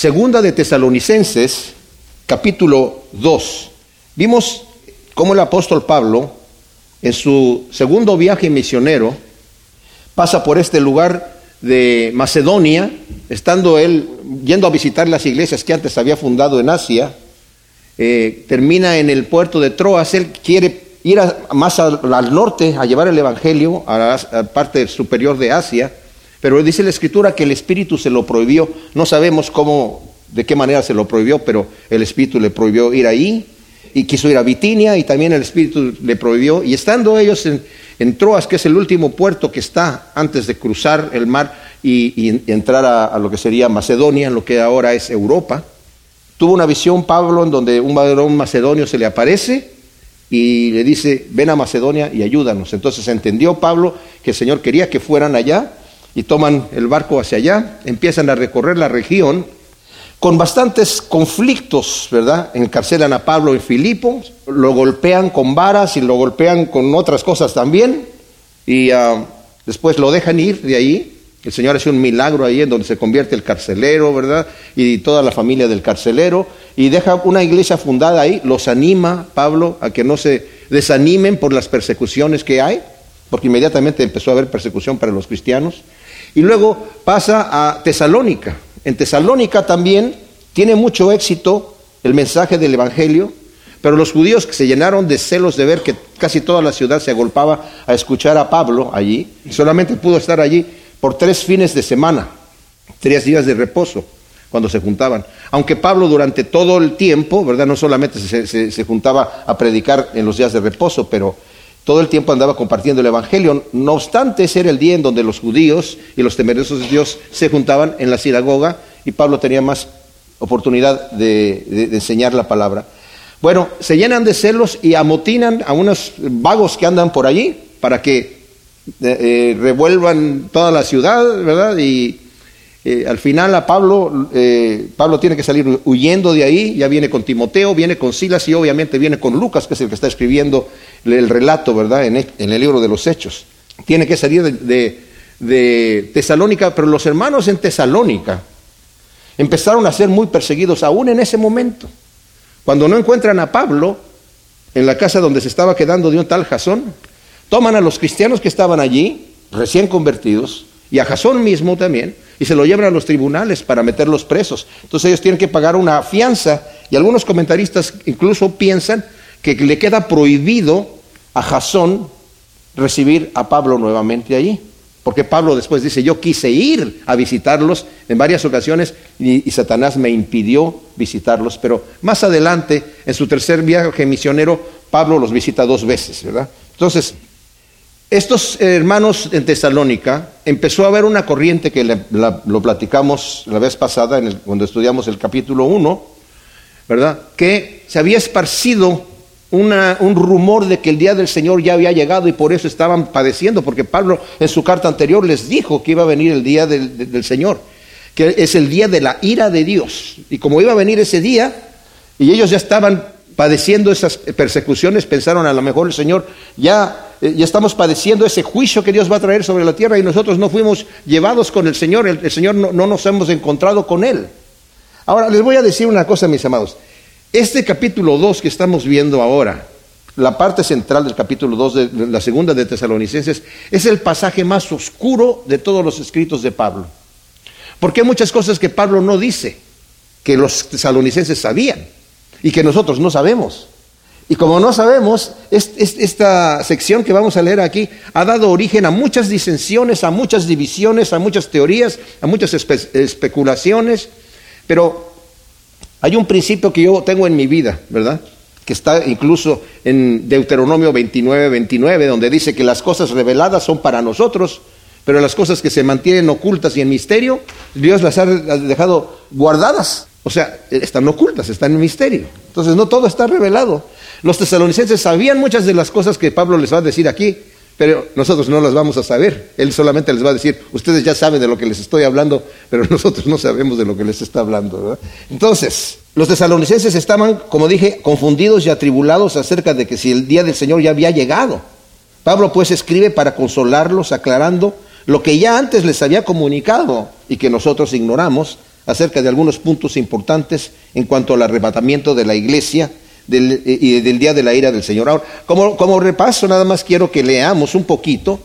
Segunda de Tesalonicenses, capítulo 2. Vimos cómo el apóstol Pablo, en su segundo viaje misionero, pasa por este lugar de Macedonia, estando él yendo a visitar las iglesias que antes había fundado en Asia, eh, termina en el puerto de Troas, él quiere ir más al, norte a llevar el Evangelio a la parte superior de Asia, pero dice la Escritura que el Espíritu se lo prohibió. No sabemos cómo, de qué manera se lo prohibió, pero el Espíritu le prohibió ir ahí y quiso ir a Bitinia y también el Espíritu le prohibió. Y estando ellos en, Troas, que es el último puerto que está antes de cruzar el mar y, entrar a, lo que sería Macedonia, en lo que ahora es Europa, tuvo una visión Pablo en donde un varón macedonio se le aparece y le dice, ven a Macedonia y ayúdanos. Entonces entendió Pablo que el Señor quería que fueran allá y toman el barco hacia allá, empiezan a recorrer la región con bastantes conflictos, ¿verdad? Encarcelan a Pablo en Filipo, lo golpean con varas y lo golpean con otras cosas también, y ah, después lo dejan ir de ahí. El Señor hace un milagro ahí en donde se convierte el carcelero, ¿verdad? Y toda la familia del carcelero, y deja una iglesia fundada ahí, los anima Pablo a que no se desanimen por las persecuciones que hay, porque inmediatamente empezó a haber persecución para los cristianos. Y luego pasa a Tesalónica. En Tesalónica también tiene mucho éxito el mensaje del Evangelio, pero los judíos se llenaron de celos de ver que casi toda la ciudad se agolpaba a escuchar a Pablo allí, solamente pudo estar allí por tres fines de semana, tres días de reposo cuando se juntaban. Aunque Pablo durante todo el tiempo, ¿verdad? No solamente se, se juntaba a predicar en los días de reposo, pero todo el tiempo andaba compartiendo el Evangelio. No obstante, ese era el día en donde los judíos y los temerosos de Dios se juntaban en la sinagoga y Pablo tenía más oportunidad de, enseñar la palabra. Bueno, se llenan de celos y amotinan a unos vagos que andan por allí para que eh, eh, revuelvan toda la ciudad, ¿verdad? Y eh, al final a Pablo, Pablo tiene que salir huyendo de ahí, ya viene con Timoteo, viene con Silas y obviamente viene con Lucas, que es el que está escribiendo el relato, ¿verdad?, en el, libro de los Hechos. Tiene que salir de, Tesalónica, pero los hermanos en Tesalónica empezaron a ser muy perseguidos aún en ese momento. Cuando no encuentran a Pablo en la casa donde se estaba quedando de un tal Jasón, toman a los cristianos que estaban allí, recién convertidos, y a Jasón mismo también, y se lo llevan a los tribunales para meterlos presos. Entonces ellos tienen que pagar una fianza, y algunos comentaristas incluso piensan que le queda prohibido a Jasón recibir a Pablo nuevamente allí. Porque Pablo después dice, yo quise ir a visitarlos en varias ocasiones y, Satanás me impidió visitarlos. Pero más adelante, en su tercer viaje misionero, Pablo los visita dos veces, ¿verdad? Entonces, estos hermanos en Tesalónica empezó a haber una corriente que lo platicamos la vez pasada cuando estudiamos el capítulo 1, ¿verdad? Que se había esparcido un rumor de que el día del Señor ya había llegado y por eso estaban padeciendo, porque Pablo en su carta anterior les dijo que iba a venir el día del, Señor, que es el día de la ira de Dios. Y como iba a venir ese día, y ellos ya estaban padeciendo esas persecuciones, pensaron a lo mejor el Señor, ya, eh, ya estamos padeciendo ese juicio que Dios va a traer sobre la tierra y nosotros no fuimos llevados con el Señor, el, Señor no, no nos hemos encontrado con Él. Ahora les voy a decir una cosa, mis amados. Este capítulo 2 que estamos viendo ahora, la parte central del capítulo 2 de la segunda de Tesalonicenses, es el pasaje más oscuro de todos los escritos de Pablo. Porque hay muchas cosas que Pablo no dice, que los tesalonicenses sabían y que nosotros no sabemos. Y como no sabemos, esta sección que vamos a leer aquí ha dado origen a muchas disensiones, a muchas divisiones, a muchas teorías, a muchas especulaciones, pero hay un principio que yo tengo en mi vida, ¿verdad? Que está incluso en Deuteronomio 29, 29, donde dice que las cosas reveladas son para nosotros, pero las cosas que se mantienen ocultas y en misterio, Dios las ha dejado guardadas. O sea, están ocultas, están en misterio. Entonces no todo está revelado. Los tesalonicenses sabían muchas de las cosas que Pablo les va a decir aquí, pero nosotros no las vamos a saber. Él solamente les va a decir, ustedes ya saben de lo que les estoy hablando, pero nosotros no sabemos de lo que les está hablando. Entonces, los tesalonicenses estaban, como dije, confundidos y atribulados acerca de que si el día del Señor ya había llegado. Pablo pues escribe para consolarlos, aclarando lo que ya antes les había comunicado y que nosotros ignoramos, acerca de algunos puntos importantes en cuanto al arrebatamiento de la iglesia del, y del día de la ira del Señor. Ahora, como, como repaso, nada más quiero que leamos un poquito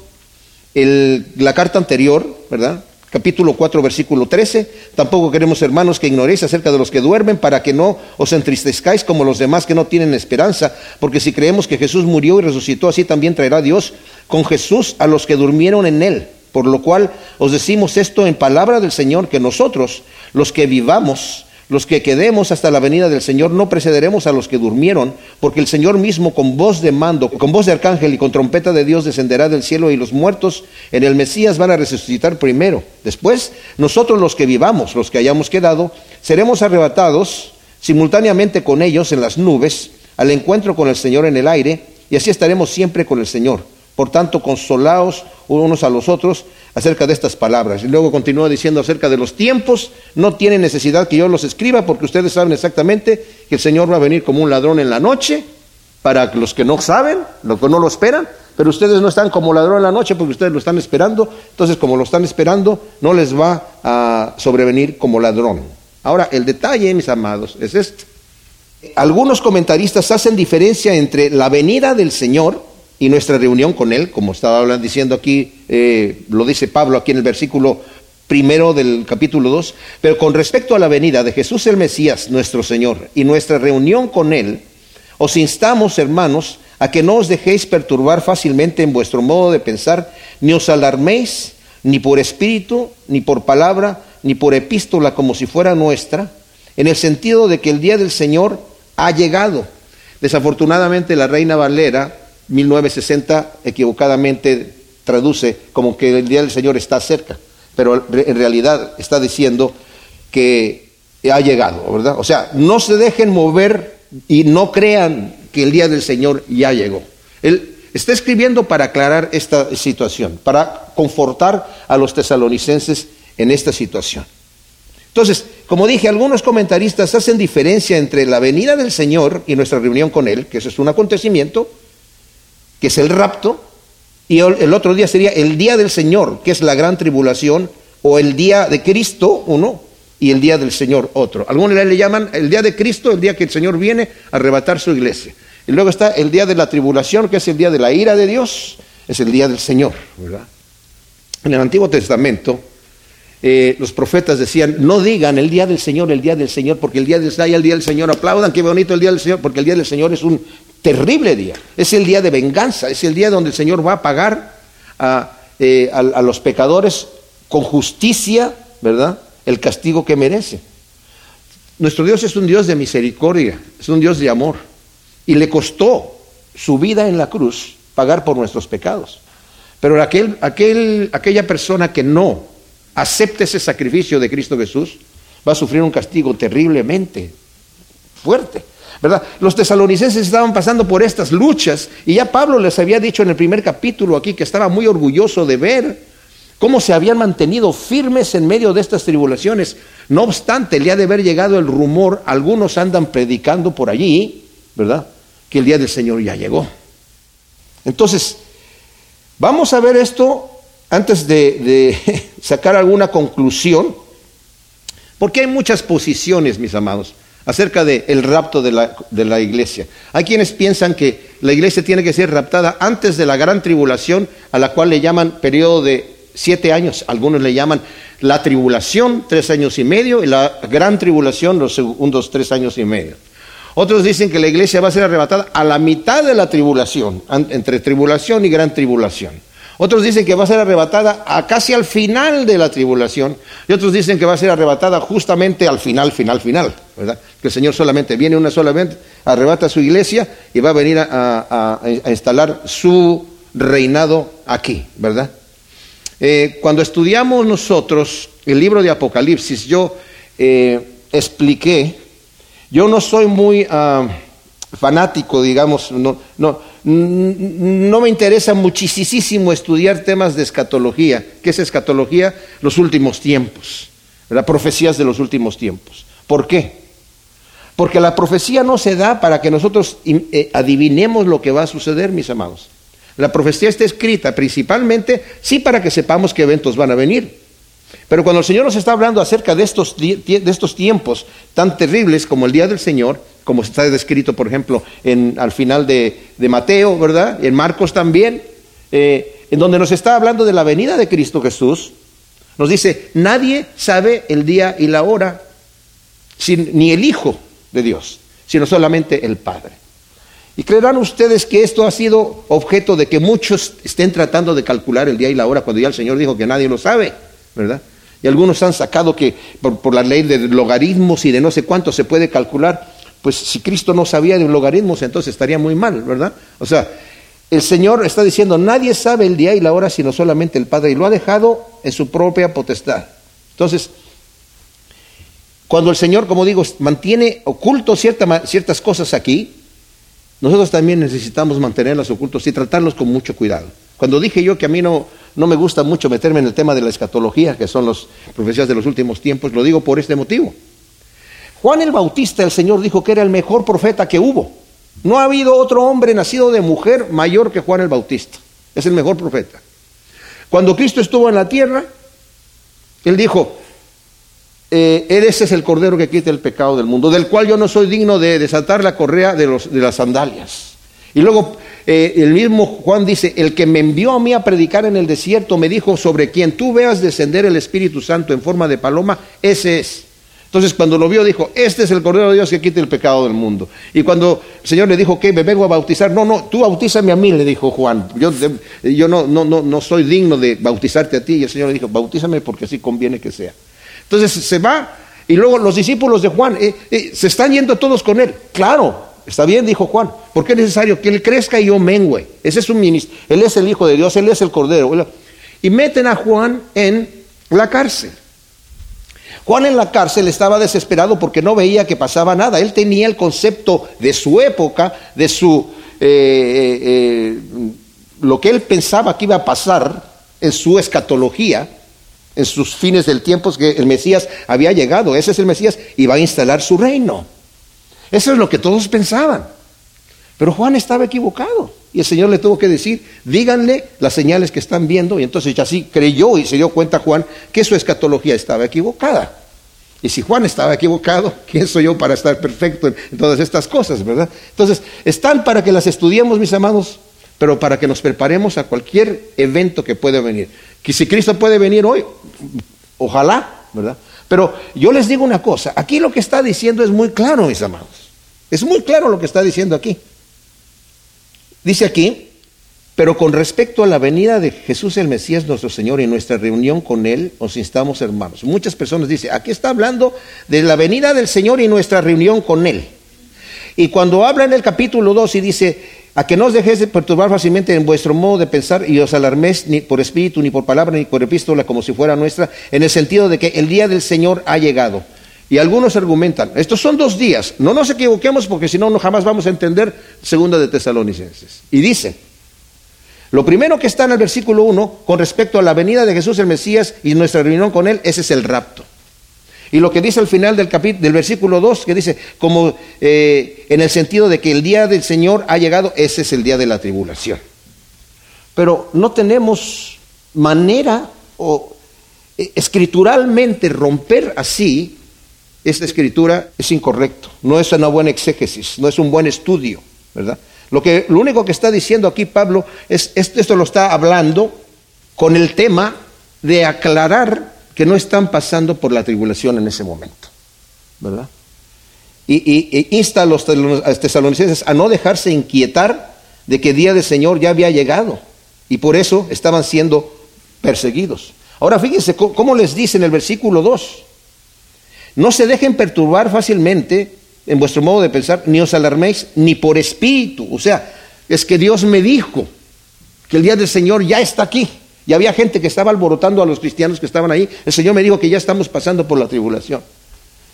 la carta anterior, ¿verdad? capítulo 4, versículo 13. Tampoco queremos, hermanos, que ignoréis acerca de los que duermen para que no os entristezcáis como los demás que no tienen esperanza, porque si creemos que Jesús murió y resucitó, así también traerá Dios con Jesús a los que durmieron en él. Por lo cual os decimos esto en palabra del Señor, que nosotros, los que vivamos, los que quedemos hasta la venida del Señor no precederemos a los que durmieron, porque el Señor mismo con voz de mando, con voz de arcángel y con trompeta de Dios descenderá del cielo y los muertos en el Mesías van a resucitar primero. Después, nosotros los que vivamos, los que hayamos quedado, seremos arrebatados simultáneamente con ellos en las nubes al encuentro con el Señor en el aire y así estaremos siempre con el Señor. Por tanto, consolaos unos a los otros acerca de estas palabras. Y luego continúa diciendo acerca de los tiempos, no tiene necesidad que yo los escriba porque ustedes saben exactamente que el Señor va a venir como un ladrón en la noche, para los que no saben, los que no lo esperan, pero ustedes no están como ladrón en la noche porque ustedes lo están esperando, entonces como lo están esperando, no les va a sobrevenir como ladrón. Ahora, el detalle, mis amados, es este. Algunos comentaristas hacen diferencia entre la venida del Señor, y nuestra reunión con Él, como estaba hablando, diciendo aquí, eh, lo dice Pablo aquí en el versículo primero del capítulo 2, pero con respecto a la venida de Jesús el Mesías, nuestro Señor, y nuestra reunión con Él, os instamos, hermanos, a que no os dejéis perturbar fácilmente en vuestro modo de pensar, ni os alarméis, ni por espíritu, ni por palabra, ni por epístola como si fuera nuestra, en el sentido de que el día del Señor ha llegado. Desafortunadamente la reina Valera 1960 equivocadamente traduce como que el día del Señor está cerca, pero en realidad está diciendo que ha llegado, ¿verdad? O sea, no se dejen mover y no crean que el día del Señor ya llegó. Él está escribiendo para aclarar esta situación, para confortar a los tesalonicenses en esta situación. Entonces, como dije, algunos comentaristas hacen diferencia entre la venida del Señor y nuestra reunión con Él, que eso es un acontecimiento, que es el rapto, y el otro día sería el día del Señor, que es la gran tribulación, o el día de Cristo, uno, y el día del Señor, otro. Algunos le llaman el día de Cristo, el día que el Señor viene a arrebatar su iglesia. Y luego está el día de la tribulación, que es el día de la ira de Dios, es el día del Señor, ¿verdad? En el Antiguo Testamento, eh, los profetas decían, no digan el día del Señor, el día del Señor, porque el día del, el día del Señor, aplaudan, qué bonito el día del Señor, porque el día del Señor es un terrible día. Es el día de venganza, es el día donde el Señor va a pagar eh, a, los pecadores con justicia, ¿verdad? El castigo que merece. Nuestro Dios es un Dios de misericordia, es un Dios de amor. Y le costó su vida en la cruz pagar por nuestros pecados. Pero aquel, aquel, aquella persona que no acepte ese sacrificio de Cristo Jesús va a sufrir un castigo terriblemente fuerte. Los tesalonicenses estaban pasando por estas luchas y ya Pablo les había dicho en el primer capítulo aquí que estaba muy orgulloso de ver cómo se habían mantenido firmes en medio de estas tribulaciones. No obstante, el día de haber llegado el rumor, algunos andan predicando por allí, ¿verdad? Que el día del Señor ya llegó. Entonces, vamos a ver esto antes de sacar alguna conclusión, porque hay muchas posiciones, mis amados acerca del rapto de la, de la, iglesia. Hay quienes piensan que la iglesia tiene que ser raptada antes de la gran tribulación, a la cual le llaman periodo de siete años. Algunos le llaman la tribulación, tres años y medio, y la gran tribulación, los segundos tres años y medio. Otros dicen que la iglesia va a ser arrebatada a la mitad de la tribulación, entre tribulación y gran tribulación. Otros dicen que va a ser arrebatada a casi al final de la tribulación. Y otros dicen que va a ser arrebatada justamente al final, final, final. ¿Verdad? Que el Señor solamente viene una sola vez, arrebata su iglesia y va a venir a, instalar su reinado aquí, ¿verdad? Eh, cuando estudiamos nosotros el libro de Apocalipsis, yo eh, expliqué, yo no soy muy ah, fanático, digamos, no, no, no me interesa muchísimo estudiar temas de escatología. ¿Qué es escatología? Los últimos tiempos, las profecías de los últimos tiempos. ¿Por qué? Porque la profecía no se da para que nosotros eh, adivinemos lo que va a suceder, mis amados. La profecía está escrita principalmente, sí, para que sepamos qué eventos van a venir, Pero cuando el Señor nos está hablando acerca de estos, de estos tiempos tan terribles como el día del Señor, como está descrito, por ejemplo, en, al final de, Mateo, ¿verdad? En Marcos también, eh, en donde nos está hablando de la venida de Cristo Jesús, nos dice, nadie sabe el día y la hora, ni el Hijo de Dios, sino solamente el Padre. Y creerán ustedes que esto ha sido objeto de que muchos estén tratando de calcular el día y la hora cuando ya el Señor dijo que nadie lo sabe, ¿verdad? Y algunos han sacado que por, la ley de logaritmos y de no sé cuánto se puede calcular. Pues si Cristo no sabía de logaritmos, entonces estaría muy mal, ¿verdad? O sea, el Señor está diciendo, nadie sabe el día y la hora sino solamente el Padre, y lo ha dejado en su propia potestad. Entonces, cuando el Señor, como digo, mantiene oculto ciertas cosas aquí, nosotros también necesitamos mantenerlas ocultas y tratarlos con mucho cuidado. Cuando dije yo que a mí no, no me gusta mucho meterme en el tema de la escatología, que son las profecías de los últimos tiempos, lo digo por este motivo. Juan el Bautista, el Señor dijo que era el mejor profeta que hubo. No ha habido otro hombre nacido de mujer mayor que Juan el Bautista. Es el mejor profeta. Cuando Cristo estuvo en la tierra, Él dijo, eh, ese es el cordero que quita el pecado del mundo, del cual yo no soy digno de desatar la correa de, los, de las sandalias. Y luego eh, el mismo Juan dice, el que me envió a mí a predicar en el desierto me dijo, sobre quien tú veas descender el Espíritu Santo en forma de paloma, ese es. Entonces cuando lo vio dijo, este es el Cordero de Dios que quita el pecado del mundo. Y cuando el Señor le dijo, que me vengo a bautizar, no, no, tú bautízame a mí, le dijo Juan. Yo, yo no, no, no, no soy digno de bautizarte a ti. Y el Señor le dijo, bautízame porque así conviene que sea. Entonces se va y luego los discípulos de Juan eh, eh, se están yendo todos con él. Claro, está bien, dijo Juan, porque es necesario que él crezca y yo mengüe. Ese es un ministro, él es el Hijo de Dios, él es el Cordero. Y meten a Juan en la cárcel. Juan en la cárcel estaba desesperado porque no veía que pasaba nada. Él tenía el concepto de su época, de su eh, lo que él pensaba que iba a pasar en su escatología en sus fines del tiempo que el Mesías había llegado. Ese es el Mesías y va a instalar su reino. Eso es lo que todos pensaban. Pero Juan estaba equivocado. Y el Señor le tuvo que decir, díganle las señales que están viendo. Y entonces ya así creyó y se dio cuenta Juan que su escatología estaba equivocada. Y si Juan estaba equivocado, ¿quién soy yo para estar perfecto en todas estas cosas, verdad? Entonces, están para que las estudiemos, mis amados, pero para que nos preparemos a cualquier evento que pueda venir. Que si Cristo puede venir hoy, ojalá, ¿verdad? Pero yo les digo una cosa, aquí lo que está diciendo es muy claro, mis amados. Es muy claro lo que está diciendo aquí. Dice aquí, pero con respecto a la venida de Jesús el Mesías nuestro Señor y nuestra reunión con Él, os instamos hermanos. Muchas personas dicen, aquí está hablando de la venida del Señor y nuestra reunión con Él. Y cuando habla en el capítulo 2 y dice, a que no os dejéis de perturbar fácilmente en vuestro modo de pensar y os alarméis ni por espíritu, ni por palabra, ni por epístola, como si fuera nuestra, en el sentido de que el día del Señor ha llegado. Y algunos argumentan, estos son dos días, no nos equivoquemos porque si no, no jamás vamos a entender segunda de Tesalonicenses. Y dice, lo primero que está en el versículo 1 con respecto a la venida de Jesús el Mesías y nuestra reunión con él, ese es el rapto. Y lo que dice al final del, capítulo, del versículo 2, que dice, como eh, en el sentido de que el día del Señor ha llegado, ese es el día de la tribulación. Pero no tenemos manera o eh, escrituralmente romper así, esta escritura es incorrecto, no es una buena exégesis, no es un buen estudio, ¿verdad? Lo, que, lo único que está diciendo aquí Pablo es, esto lo está hablando con el tema de aclarar que no están pasando por la tribulación en ese momento, ¿verdad? Y, insta a los tesalonicenses a no dejarse inquietar de que el día del Señor ya había llegado y por eso estaban siendo perseguidos. Ahora fíjense cómo les dice en el versículo 2, no se dejen perturbar fácilmente en vuestro modo de pensar, ni os alarméis, ni por espíritu. O sea, es que Dios me dijo que el día del Señor ya está aquí. Y había gente que estaba alborotando a los cristianos que estaban ahí. El Señor me dijo que ya estamos pasando por la tribulación.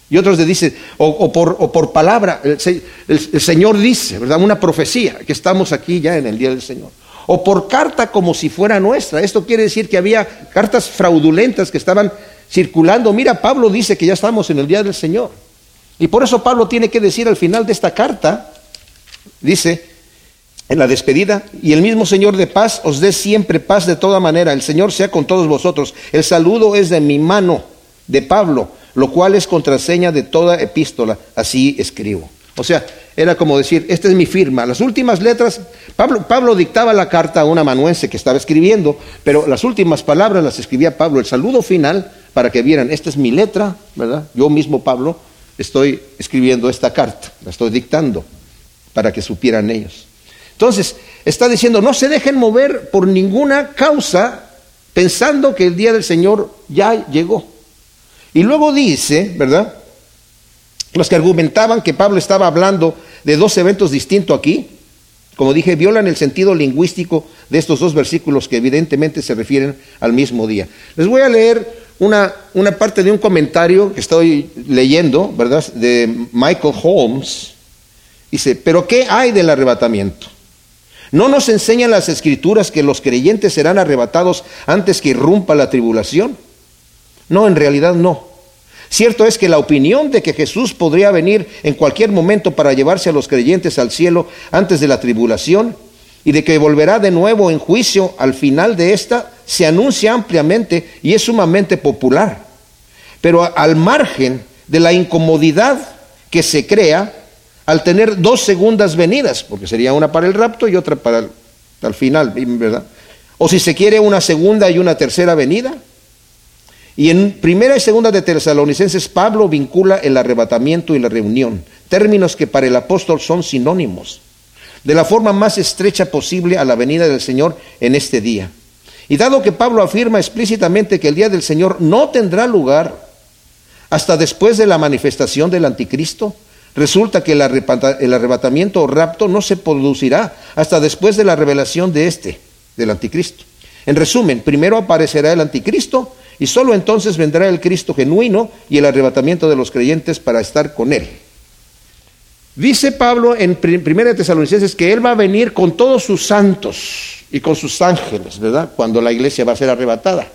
Y otros le dicen, o, por, palabra, el, Señor dice, ¿verdad? Una profecía, que estamos aquí ya en el día del Señor. O por carta como si fuera nuestra. Esto quiere decir que había cartas fraudulentas que estaban circulando. Mira, Pablo dice que ya estamos en el día del Señor. Y por eso Pablo tiene que decir al final de esta carta, dice, en la despedida, y el mismo Señor de paz os dé siempre paz de toda manera. El Señor sea con todos vosotros. El saludo es de mi mano, de Pablo, lo cual es contraseña de toda epístola. Así escribo. O sea, era como decir, esta es mi firma. Las últimas letras, Pablo, dictaba la carta a un amanuense que estaba escribiendo, pero las últimas palabras las escribía Pablo. El saludo final, para que vieran, esta es mi letra, ¿verdad? Yo mismo, Pablo, estoy escribiendo esta carta, la estoy dictando, para que supieran ellos. Entonces, está diciendo, no se dejen mover por ninguna causa pensando que el día del Señor ya llegó. Y luego dice, ¿verdad? Los que argumentaban que Pablo estaba hablando de dos eventos distintos aquí, como dije, violan el sentido lingüístico de estos dos versículos que evidentemente se refieren al mismo día. Les voy a leer una, una parte de un comentario que estoy leyendo, ¿verdad? De Michael Holmes. Dice, pero ¿qué hay del arrebatamiento? ¿No nos enseñan las escrituras que los creyentes serán arrebatados antes que irrumpa la tribulación? No, en realidad no. Cierto es que la opinión de que Jesús podría venir en cualquier momento para llevarse a los creyentes al cielo antes de la tribulación y de que volverá de nuevo en juicio al final de esta se anuncia ampliamente y es sumamente popular. Pero al margen de la incomodidad que se crea al tener dos segundas venidas, porque sería una para el rapto y otra para el final, ¿verdad? O si se quiere una segunda y una tercera venida. Y en primera y segunda de Tesalonicenses, Pablo vincula el arrebatamiento y la reunión, términos que para el apóstol son sinónimos, de la forma más estrecha posible a la venida del Señor en este día. Y dado que Pablo afirma explícitamente que el día del Señor no tendrá lugar hasta después de la manifestación del anticristo, Resulta que el arrebatamiento o rapto no se producirá hasta después de la revelación de este, del anticristo. En resumen, primero aparecerá el anticristo y solo entonces vendrá el Cristo genuino y el arrebatamiento de los creyentes para estar con él. Dice Pablo en 1 Tesalonicenses que él va a venir con todos sus santos y con sus ángeles, ¿verdad? Cuando la iglesia va a ser arrebatada.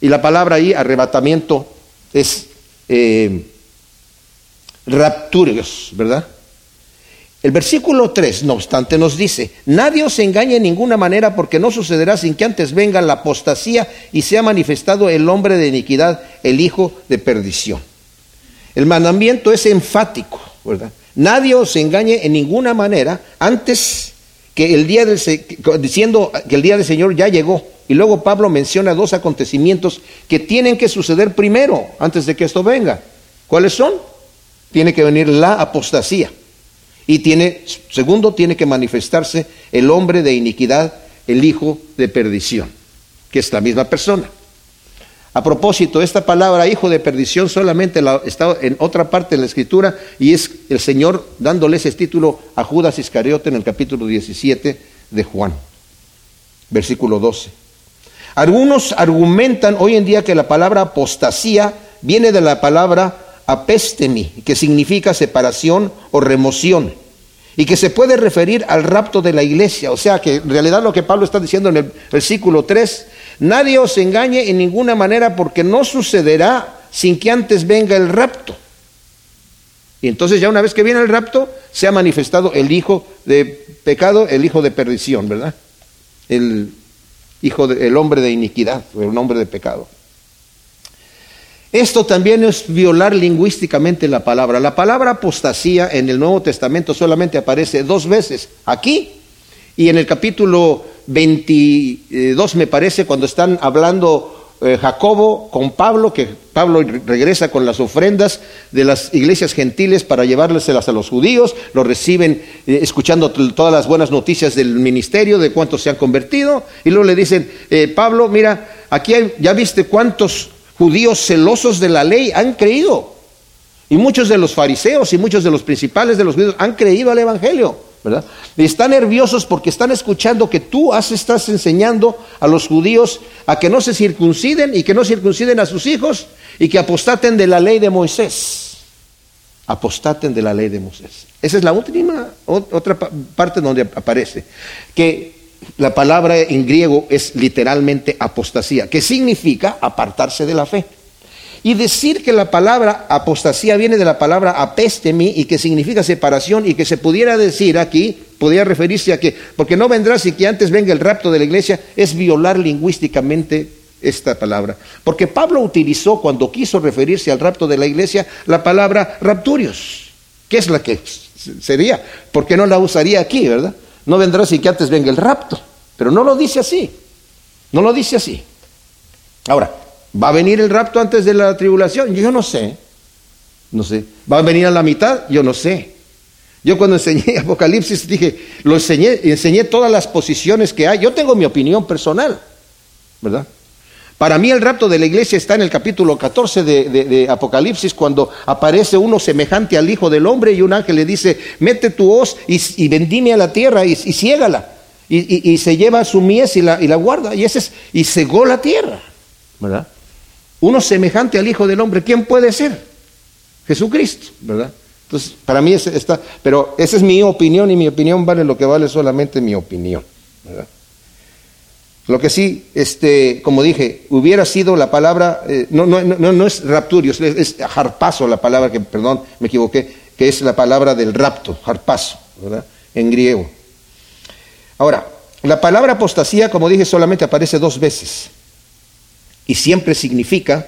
Y la palabra ahí, arrebatamiento, es eh, rapturios, ¿verdad? El versículo 3, no obstante, nos dice, nadie os engañe en ninguna manera porque no sucederá sin que antes venga la apostasía y sea manifestado el hombre de iniquidad, el hijo de perdición. El mandamiento es enfático, ¿verdad? Nadie os engañe en ninguna manera antes que el día del diciendo que el día del Señor ya llegó. Y luego Pablo menciona dos acontecimientos que tienen que suceder primero antes de que esto venga. ¿Cuáles son? Tiene que venir la apostasía. Y tiene, segundo, tiene que manifestarse el hombre de iniquidad, el hijo de perdición, que es la misma persona. A propósito, esta palabra hijo de perdición solamente la, está en otra parte de la escritura y es el Señor dándole ese título a Judas Iscariote en el capítulo 17 de Juan, versículo 12. Algunos argumentan hoy en día que la palabra apostasía viene de la palabra apestemi, que significa separación o remoción, y que se puede referir al rapto de la iglesia. O sea que en realidad lo que Pablo está diciendo en el versículo 3, nadie os engañe en ninguna manera porque no sucederá sin que antes venga el rapto. Y entonces ya una vez que viene el rapto, se ha manifestado el hijo de pecado, el hijo de perdición, ¿verdad? El hijo del hombre de iniquidad, el hombre de pecado. Esto también es violar lingüísticamente la palabra. La palabra apostasía en el Nuevo Testamento solamente aparece dos veces, aquí y en el capítulo 22 me parece, cuando están hablando eh, Jacobo con Pablo, que Pablo regresa con las ofrendas de las iglesias gentiles para llevárselas a los judíos, lo reciben eh, escuchando todas las buenas noticias del ministerio, de cuántos se han convertido, y luego le dicen, eh, Pablo, mira, aquí ya viste cuántos judíos celosos de la ley han creído. Y muchos de los fariseos y muchos de los principales de los judíos han creído al Evangelio, ¿verdad? Y están nerviosos porque están escuchando que tú estás enseñando a los judíos a que no se circunciden y que no circunciden a sus hijos y que apostaten de la ley de Moisés. Apostaten de la ley de Moisés. Esa es la última, otra parte donde aparece. Que la palabra en griego es literalmente apostasía, que significa apartarse de la fe. Y decir que la palabra apostasía viene de la palabra apestemi y que significa separación y que se pudiera decir aquí, podría referirse a que, porque no vendrá si que antes venga el rapto de la iglesia, es violar lingüísticamente esta palabra. Porque Pablo utilizó cuando quiso referirse al rapto de la iglesia la palabra rapturios, que es la que sería, porque no la usaría aquí, ¿verdad? No vendrá si que antes venga el rapto, pero no lo dice así, no lo dice así. Ahora, ¿va a venir el rapto antes de la tribulación? Yo no sé, no sé. ¿Va a venir a la mitad? Yo no sé. Yo cuando enseñé Apocalipsis dije, lo enseñé, enseñé todas las posiciones que hay. Yo tengo mi opinión personal, ¿verdad? Para mí el rapto de la iglesia está en el capítulo 14 de, Apocalipsis, cuando aparece uno semejante al Hijo del Hombre y un ángel le dice, mete tu hoz y, vendime a la tierra y, y ciégala. Y, se lleva su mies y la, y la guarda. Y, ese es, y cegó la tierra. ¿verdad? Uno semejante al Hijo del Hombre, ¿quién puede ser? Jesucristo, ¿verdad? Entonces, para mí está, pero esa es mi opinión y mi opinión vale lo que vale solamente mi opinión, ¿verdad? Lo que sí, este, como dije, hubiera sido la palabra, eh, no, no, no, no, es rapturio, es, es harpazo la palabra que, perdón, me equivoqué, que es la palabra del rapto, harpazo, ¿verdad? En griego. Ahora, la palabra apostasía, como dije, solamente aparece dos veces y siempre significa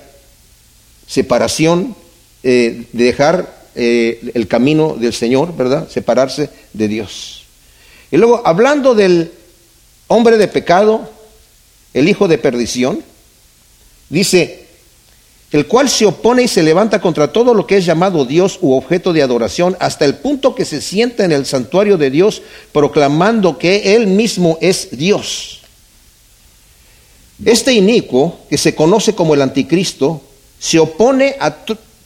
separación, eh, de dejar eh, el camino del Señor, ¿verdad? Separarse de Dios. Y luego, hablando del hombre de pecado, el hijo de perdición, dice, el cual se opone y se levanta contra todo lo que es llamado Dios u objeto de adoración, hasta el punto que se sienta en el santuario de Dios proclamando que Él mismo es Dios. Este inicuo, que se conoce como el anticristo, se opone a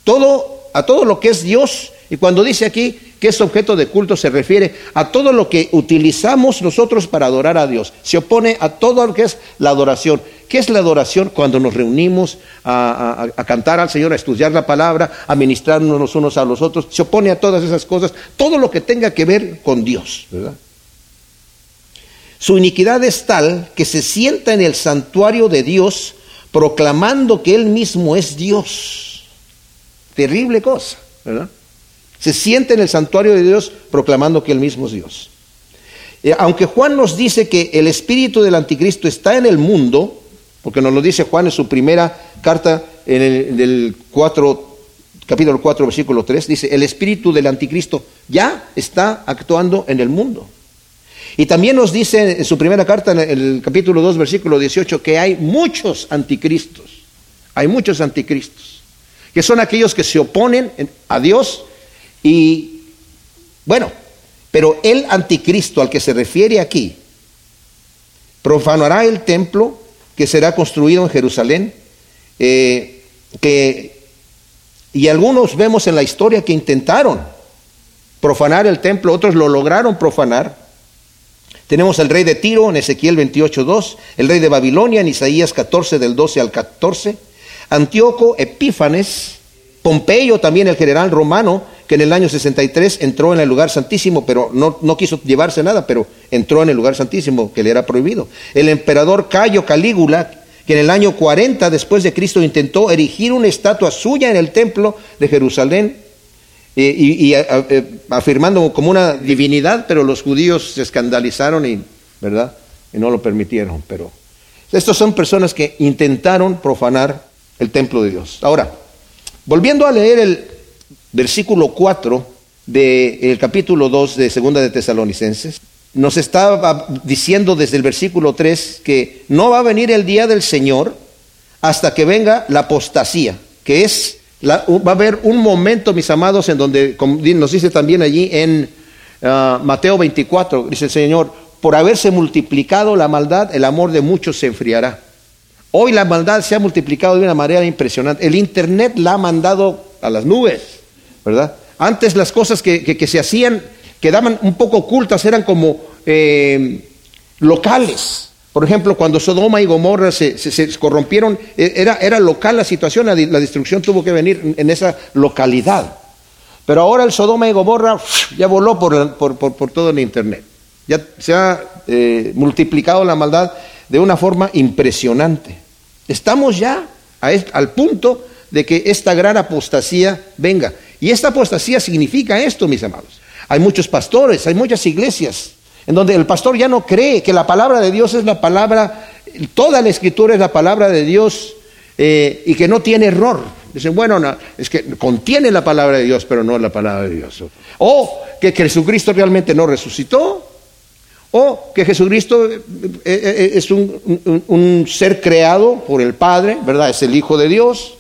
todo, a todo lo que es Dios. Y cuando dice aquí que es objeto de culto, se refiere a todo lo que utilizamos nosotros para adorar a Dios. Se opone a todo lo que es la adoración. ¿Qué es la adoración? Cuando nos reunimos a, cantar al Señor, a estudiar la palabra, a ministrarnos los unos a los otros. Se opone a todas esas cosas, todo lo que tenga que ver con Dios. Su iniquidad es tal que se sienta en el santuario de Dios proclamando que Él mismo es Dios. Terrible cosa, ¿verdad? Se sienta en el santuario de Dios proclamando que Él mismo es Dios. Eh, aunque Juan nos dice que el espíritu del anticristo está en el mundo, porque nos lo dice Juan en su primera carta en el 4, capítulo 4, versículo 3, dice, el espíritu del anticristo ya está actuando en el mundo. Y también nos dice en su primera carta, en el capítulo 2, versículo 18, que hay muchos anticristos. Hay muchos anticristos. Que son aquellos que se oponen a Dios y, bueno, pero el anticristo al que se refiere aquí profanará el templo que será construido en Jerusalén, eh, que, y algunos vemos en la historia que intentaron profanar el templo, otros lo lograron profanar, tenemos el rey de Tiro en Ezequiel 28.2, el rey de Babilonia en Isaías 14 del 12 al 14, Antíoco Epífanes, Pompeyo también el general romano, que en el año 63 entró en el lugar santísimo, pero no, no, quiso llevarse nada, pero entró en el lugar santísimo, que le era prohibido. El emperador Cayo Calígula, que en el año 40 después de Cristo intentó erigir una estatua suya en el templo de Jerusalén, y, eh, afirmando como una divinidad, pero los judíos se escandalizaron y, ¿verdad? y no lo permitieron. Pero estos son personas que intentaron profanar el templo de Dios. Ahora, volviendo a leer el versículo 4 del capítulo 2 de Segunda de Tesalonicenses, nos estaba diciendo desde el versículo 3 que no va a venir el día del Señor hasta que venga la apostasía, que es va a haber un momento, mis amados, en donde nos dice también allí en ah, Mateo 24, dice el Señor, por haberse multiplicado la maldad, el amor de muchos se enfriará. Hoy la maldad se ha multiplicado de una manera impresionante. El Internet la ha mandado a las nubes, ¿verdad? Antes las cosas que, se hacían quedaban un poco ocultas, eran como eh, locales. Por ejemplo, cuando Sodoma y Gomorra se, corrompieron, e, era, era, local la situación, la, destrucción tuvo que venir en esa localidad. Pero ahora el Sodoma y Gomorra ya voló por, por, todo el Internet. Ya se ha eh, multiplicado la maldad de una forma impresionante. Estamos ya al punto de que esta gran apostasía venga. Y esta apostasía significa esto, mis amados. Hay muchos pastores, hay muchas iglesias en donde el pastor ya no cree que la palabra de Dios es la palabra, toda la escritura es la palabra de Dios eh, y que no tiene error. Dicen, bueno, no, es que contiene la palabra de Dios, pero no la palabra de Dios. O que Jesucristo realmente no resucitó, o que Jesucristo eh, eh, es un, un, ser creado por el Padre, ¿verdad? Es el Hijo de Dios.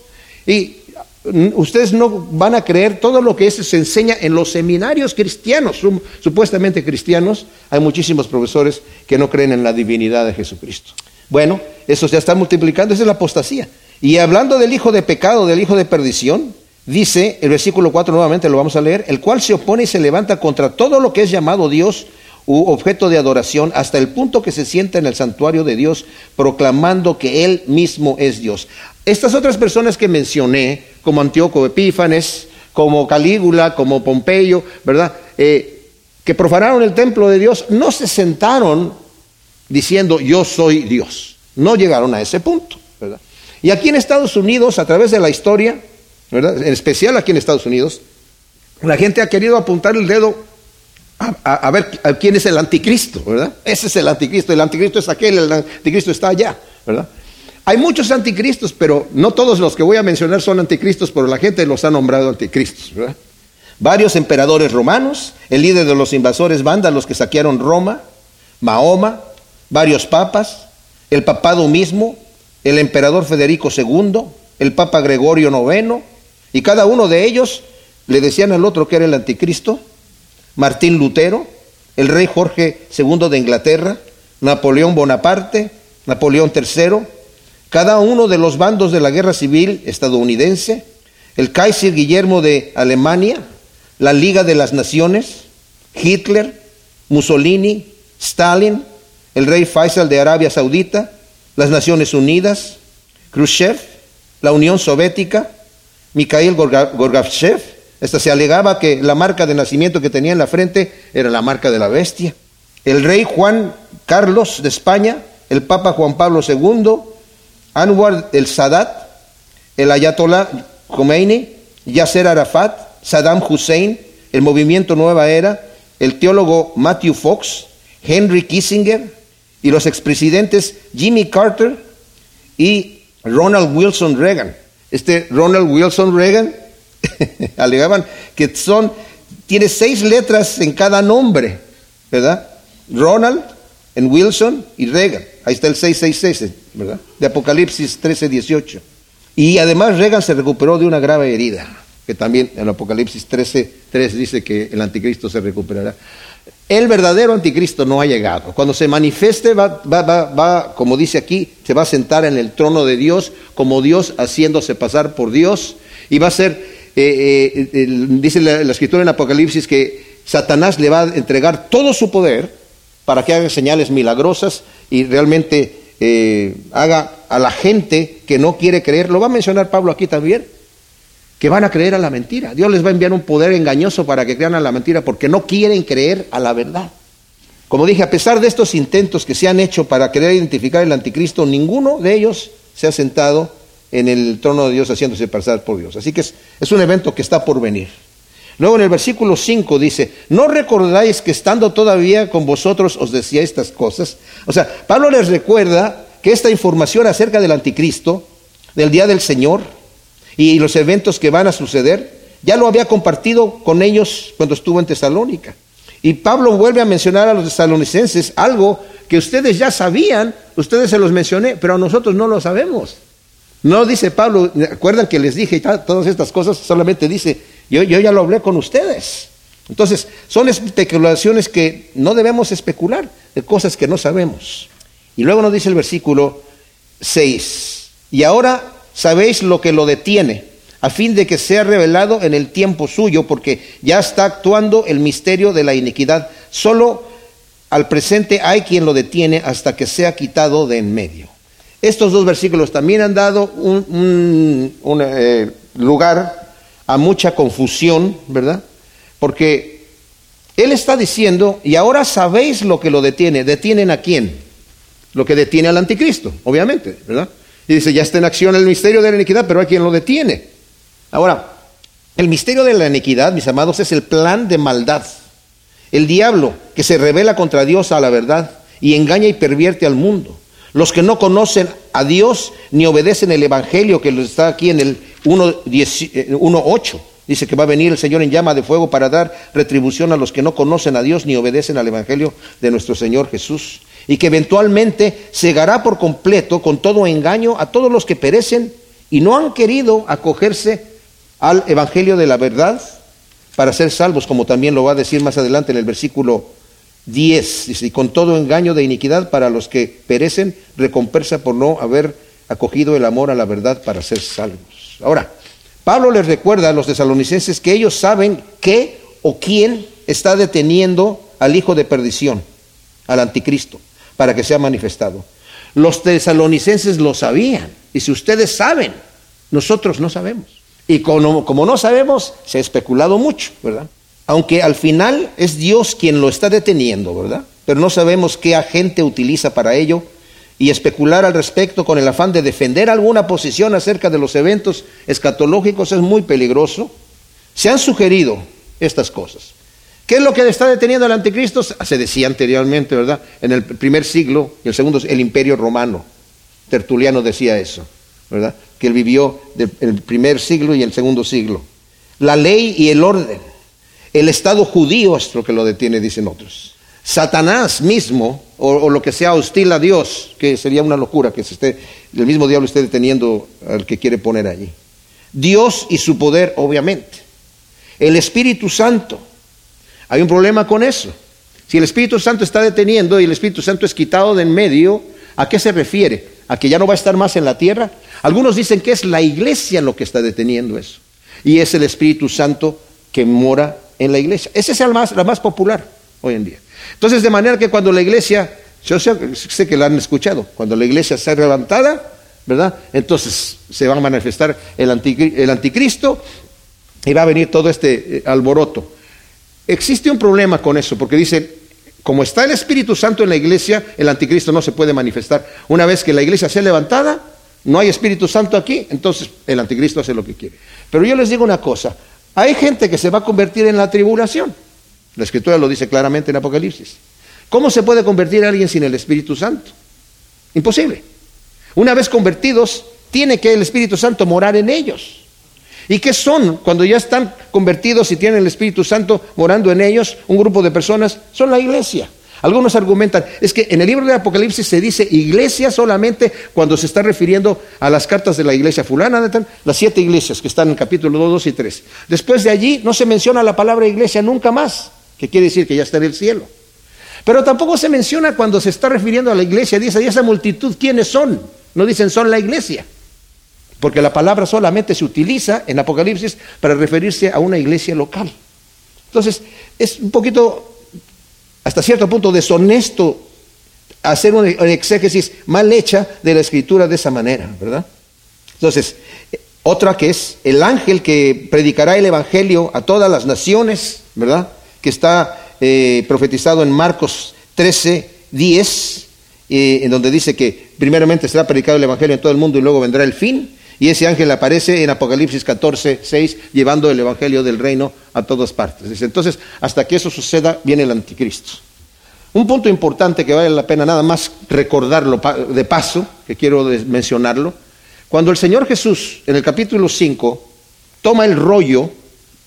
Y ustedes no van a creer todo lo que se enseña en los seminarios cristianos, supuestamente cristianos. Hay muchísimos profesores que no creen en la divinidad de Jesucristo. Bueno, eso se está multiplicando, esa es la apostasía. Y hablando del hijo de pecado, del hijo de perdición, dice el versículo 4 nuevamente, lo vamos a leer, el cual se opone y se levanta contra todo lo que es llamado Dios u objeto de adoración hasta el punto que se sienta en el santuario de Dios proclamando que Él mismo es Dios. Estas otras personas que mencioné, como Antíoco Epífanes, como Calígula, como Pompeyo, ¿verdad? Eh, que profanaron el templo de Dios, no se sentaron diciendo yo soy Dios. No llegaron a ese punto, ¿verdad? Y aquí en Estados Unidos, a través de la historia, ¿verdad? En especial aquí en Estados Unidos, la gente ha querido apuntar el dedo a, ver quién es el anticristo, ¿verdad? Ese es el anticristo, el anticristo es aquel, el anticristo está allá, ¿verdad? Hay muchos anticristos, pero no todos los que voy a mencionar son anticristos, pero la gente los ha nombrado anticristos. Varios emperadores romanos, el líder de los invasores vándalos que saquearon Roma, Mahoma, varios papas, el papado mismo, el emperador Federico II, el papa Gregorio IX, y cada uno de ellos le decían al otro que era el anticristo, Martín Lutero, el rey Jorge II de Inglaterra, Napoleón Bonaparte, Napoleón III, cada uno de los bandos de la guerra civil estadounidense, el Kaiser Guillermo de Alemania, la Liga de las Naciones, Hitler, Mussolini, Stalin, el rey Faisal de Arabia Saudita, las Naciones Unidas, Khrushchev, la Unión Soviética, Mikhail Gorbachev. Esta se alegaba que la marca de nacimiento que tenía en la frente era la marca de la bestia. El rey Juan Carlos de España, el Papa Juan Pablo II, Anwar el Sadat, el Ayatollah Khomeini, Yasser Arafat, Saddam Hussein, el movimiento Nueva Era, el teólogo Matthew Fox, Henry Kissinger, y los expresidentes Jimmy Carter y Ronald Wilson Reagan. Este Ronald Wilson Reagan alegaban que son, tiene seis letras en cada nombre, ¿verdad? Ronald, en Wilson y Reagan. Ahí está el 666, ¿verdad? De Apocalipsis 13, 18. Y además Reagan se recuperó de una grave herida, que también en Apocalipsis 13, 3 dice que el anticristo se recuperará. El verdadero anticristo no ha llegado. Cuando se manifieste, va, va, va, como dice aquí, se va a sentar en el trono de Dios, como Dios haciéndose pasar por Dios, y va a ser, eh, eh, dice la, escritura en Apocalipsis, que Satanás le va a entregar todo su poder para que haga señales milagrosas y realmente eh, haga a la gente que no quiere creer. Lo va a mencionar Pablo aquí también que van a creer a la mentira. Dios les va a enviar un poder engañoso para que crean a la mentira porque no quieren creer a la verdad. Como dije, a pesar de estos intentos que se han hecho para querer identificar el anticristo, ninguno de ellos se ha sentado en el trono de Dios haciéndose pasar por Dios. Así que es, es un evento que está por venir. Luego en el versículo 5 dice, ¿no recordáis que estando todavía con vosotros os decía estas cosas? O sea, Pablo les recuerda que esta información acerca del anticristo, del día del Señor, y los eventos que van a suceder, ya lo había compartido con ellos cuando estuvo en Tesalónica. Y Pablo vuelve a mencionar a los tesalonicenses algo que ustedes ya sabían, ustedes se los mencioné, pero nosotros no lo sabemos. No dice Pablo, ¿recuerdan que les dije todas estas cosas? Solamente dice, yo, yo ya lo hablé con ustedes. Entonces, son especulaciones que no debemos especular, de cosas que no sabemos. Y luego nos dice el versículo 6, y ahora sabéis lo que lo detiene, a fin de que sea revelado en el tiempo suyo, porque ya está actuando el misterio de la iniquidad. Solo al presente hay quien lo detiene hasta que sea quitado de en medio. Estos dos versículos también han dado un, eh, lugar a mucha confusión, ¿verdad? Porque él está diciendo, y ahora sabéis lo que lo detiene. ¿Detienen a quién? Lo que detiene al anticristo, obviamente, ¿verdad? Y dice, ya está en acción el misterio de la iniquidad, pero hay quien lo detiene. Ahora, el misterio de la iniquidad, mis amados, es el plan de maldad. El diablo que se revela contra Dios a la verdad y engaña y pervierte al mundo. Los que no conocen a Dios ni obedecen el Evangelio que está aquí en el 1.8. Eh, Dice que va a venir el Señor en llama de fuego para dar retribución a los que no conocen a Dios ni obedecen al Evangelio de nuestro Señor Jesús. Y que eventualmente cegará por completo con todo engaño a todos los que perecen y no han querido acogerse al Evangelio de la verdad para ser salvos, como también lo va a decir más adelante en el versículo 10. Dice, y con todo engaño de iniquidad para los que perecen, recompensa por no haber acogido el amor a la verdad para ser salvos. Ahora, Pablo les recuerda a los tesalonicenses que ellos saben qué o quién está deteniendo al hijo de perdición, al anticristo, para que sea manifestado. Los tesalonicenses lo sabían. Y si ustedes saben, nosotros no sabemos. Y como, como, no sabemos, se ha especulado mucho, ¿verdad? Aunque al final es Dios quien lo está deteniendo, ¿verdad? Pero no sabemos qué agente utiliza para ello y especular al respecto con el afán de defender alguna posición acerca de los eventos escatológicos es muy peligroso. Se han sugerido estas cosas. ¿Qué es lo que está deteniendo al anticristo? Se decía anteriormente, ¿verdad? En el primer siglo y el segundo, el imperio romano. Tertuliano decía eso, ¿verdad? Que él vivió el primer siglo y el segundo siglo. La ley y el orden. El Estado judío es lo que lo detiene, dicen otros. Satanás mismo, o, lo que sea hostil a Dios, que sería una locura que se esté, el mismo diablo esté deteniendo al que quiere poner allí. Dios y su poder, obviamente. El Espíritu Santo. Hay un problema con eso. Si el Espíritu Santo está deteniendo y el Espíritu Santo es quitado de en medio, ¿a qué se refiere? ¿A que ya no va a estar más en la tierra? Algunos dicen que es la iglesia lo que está deteniendo eso. Y es el Espíritu Santo que mora en la iglesia. Esa es la más, la más popular hoy en día. Entonces, de manera que cuando la iglesia, yo sé, que la han escuchado, cuando la iglesia sea levantada, ¿verdad? Entonces se va a manifestar el, anticristo y va a venir todo este eh, alboroto. Existe un problema con eso, porque dice, como está el Espíritu Santo en la iglesia, el anticristo no se puede manifestar. Una vez que la iglesia sea levantada, no hay Espíritu Santo aquí, entonces el anticristo hace lo que quiere. Pero yo les digo una cosa, hay gente que se va a convertir en la tribulación. La escritura lo dice claramente en Apocalipsis. ¿Cómo se puede convertir alguien sin el Espíritu Santo? Imposible. Una vez convertidos, tiene que el Espíritu Santo morar en ellos. ¿Y qué son cuando ya están convertidos y tienen el Espíritu Santo morando en ellos? Un grupo de personas son la iglesia. Algunos argumentan, es que en el libro de Apocalipsis se dice iglesia solamente cuando se está refiriendo a las cartas de la iglesia fulana, las siete iglesias que están en capítulo 2, 2 y 3. Después de allí no se menciona la palabra iglesia nunca más que quiere decir que ya está en el cielo. Pero tampoco se menciona cuando se está refiriendo a la iglesia, dice, ¿y esa multitud quiénes son? No dicen son la iglesia, porque la palabra solamente se utiliza en Apocalipsis para referirse a una iglesia local. Entonces, es un poquito, hasta cierto punto, deshonesto hacer una exégesis mal hecha de la escritura de esa manera, ¿verdad? Entonces, otra que es el ángel que predicará el Evangelio a todas las naciones, ¿verdad? que está eh, profetizado en Marcos 13, 10, eh, en donde dice que primeramente será predicado el Evangelio en todo el mundo y luego vendrá el fin. Y ese ángel aparece en Apocalipsis 14, 6, llevando el Evangelio del reino a todas partes. entonces, hasta que eso suceda, viene el anticristo. Un punto importante que vale la pena nada más recordarlo de paso, que quiero mencionarlo, cuando el Señor Jesús en el capítulo 5 toma el rollo,